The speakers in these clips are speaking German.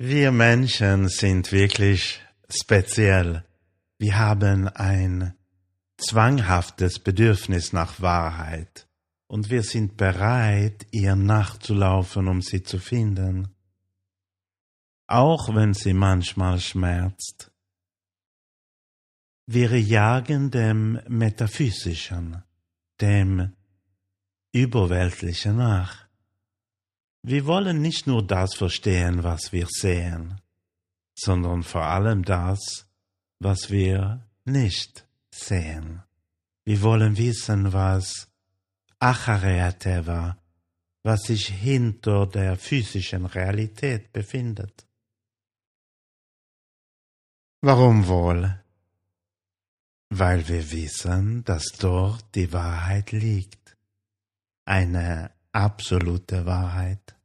Wir Menschen sind wirklich speziell. Wir haben ein zwanghaftes Bedürfnis nach Wahrheit und wir sind bereit, ihr nachzulaufen, um sie zu finden, auch wenn sie manchmal schmerzt. Wir jagen dem Metaphysischen, dem Überweltlichen nach. Wir wollen nicht nur das verstehen, was wir sehen, sondern vor allem das, was wir nicht sehen. Wir wollen wissen, was Achareateva, was sich hinter der physischen Realität befindet. Warum wohl? Weil wir wissen, dass dort die Wahrheit liegt, eine absolute Wahrheit.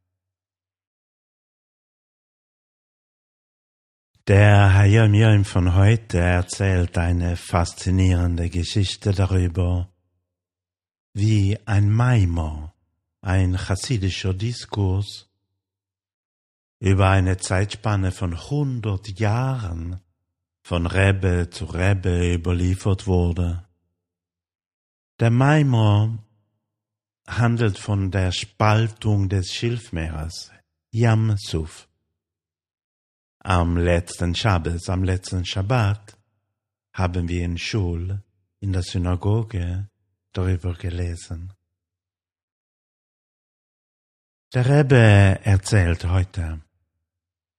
Der Hayom Yom von heute erzählt eine faszinierende Geschichte darüber, wie ein Maimor, ein chassidischer Diskurs, über eine Zeitspanne von hundert Jahren von Rebbe zu Rebbe überliefert wurde. Der Maimor handelt von der Spaltung des Schilfmeeres, Yam Suf am letzten Schabbes, am letzten Schabbat, haben wir in Schul, in der Synagoge, darüber gelesen. Der Rebbe erzählt heute,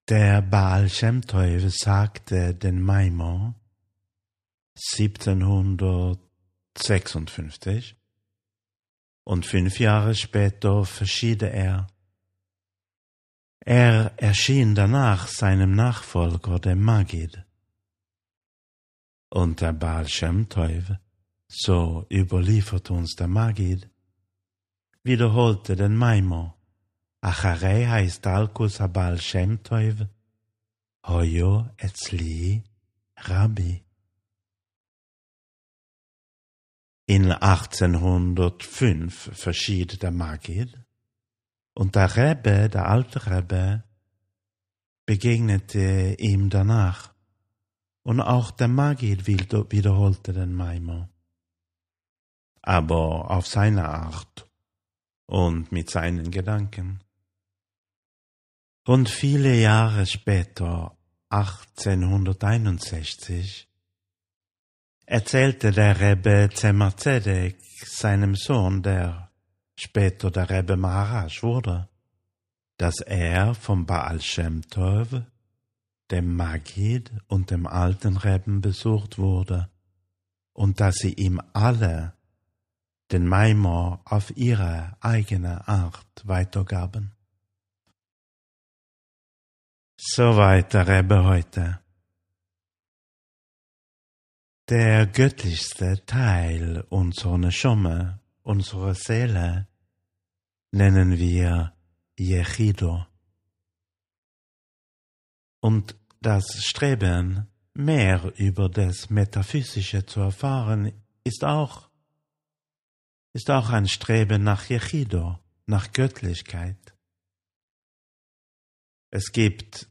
der Baal Shem Tov sagte den Maimon 1756 und fünf Jahre später verschied er er erschien danach seinem Nachfolger, dem Magid. Und der Baal Shem Tov, so überliefert uns der Magid, wiederholte den Maimon. Acharei heißt Alkus Abal Shem Tov, Hoyo Etzli Rabbi. In 1805 verschied der Magid und der Rebbe, der alte Rebbe, begegnete ihm danach. Und auch der Magid wiederholte den Maimon. Aber auf seine Art und mit seinen Gedanken. Und viele Jahre später, 1861, erzählte der Rebbe Zemazedek seinem Sohn, der später der Rebbe Maharaj wurde, dass er vom Baal Shem Tov, dem Magid und dem alten Rebben besucht wurde und dass sie ihm alle den Maimor auf ihre eigene Art weitergaben. Soweit der Rebbe heute. Der göttlichste Teil unserer Neshomme Unsere Seele nennen wir Yechido. Und das Streben, mehr über das Metaphysische zu erfahren, ist auch, ist auch ein Streben nach Yechido, nach Göttlichkeit. Es gibt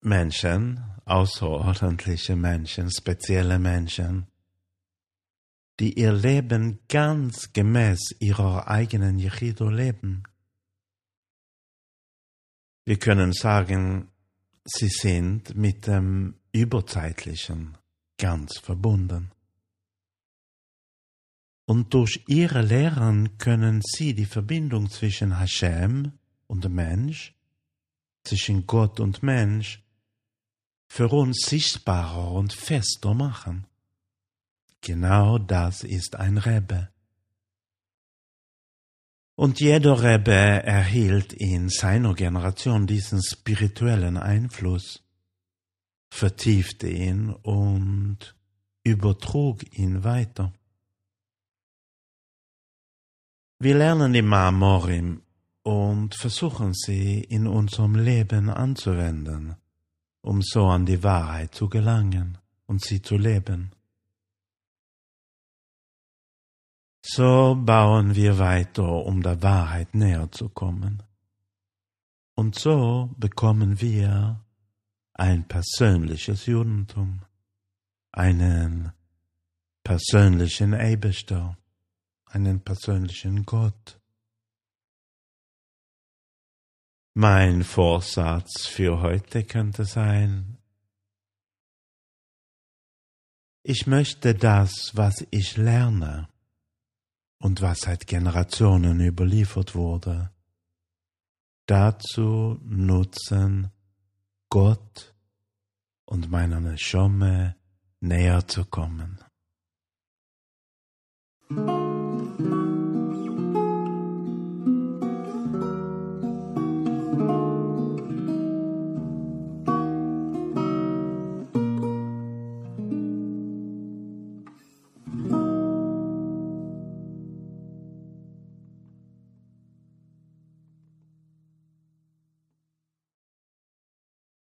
Menschen, außerordentliche Menschen, spezielle Menschen, die ihr Leben ganz gemäß ihrer eigenen Yechido leben. Wir können sagen, sie sind mit dem Überzeitlichen ganz verbunden. Und durch ihre Lehren können sie die Verbindung zwischen Hashem und Mensch, zwischen Gott und Mensch, für uns sichtbarer und fester machen. Genau das ist ein Rebbe. Und jeder Rebbe erhielt in seiner Generation diesen spirituellen Einfluss, vertiefte ihn und übertrug ihn weiter. Wir lernen die Marmorim und versuchen sie in unserem Leben anzuwenden, um so an die Wahrheit zu gelangen und sie zu leben. So bauen wir weiter, um der Wahrheit näher zu kommen. Und so bekommen wir ein persönliches Judentum, einen persönlichen Eberster, einen persönlichen Gott. Mein Vorsatz für heute könnte sein, ich möchte das, was ich lerne und was seit Generationen überliefert wurde, dazu nutzen, Gott und meiner Schomme näher zu kommen.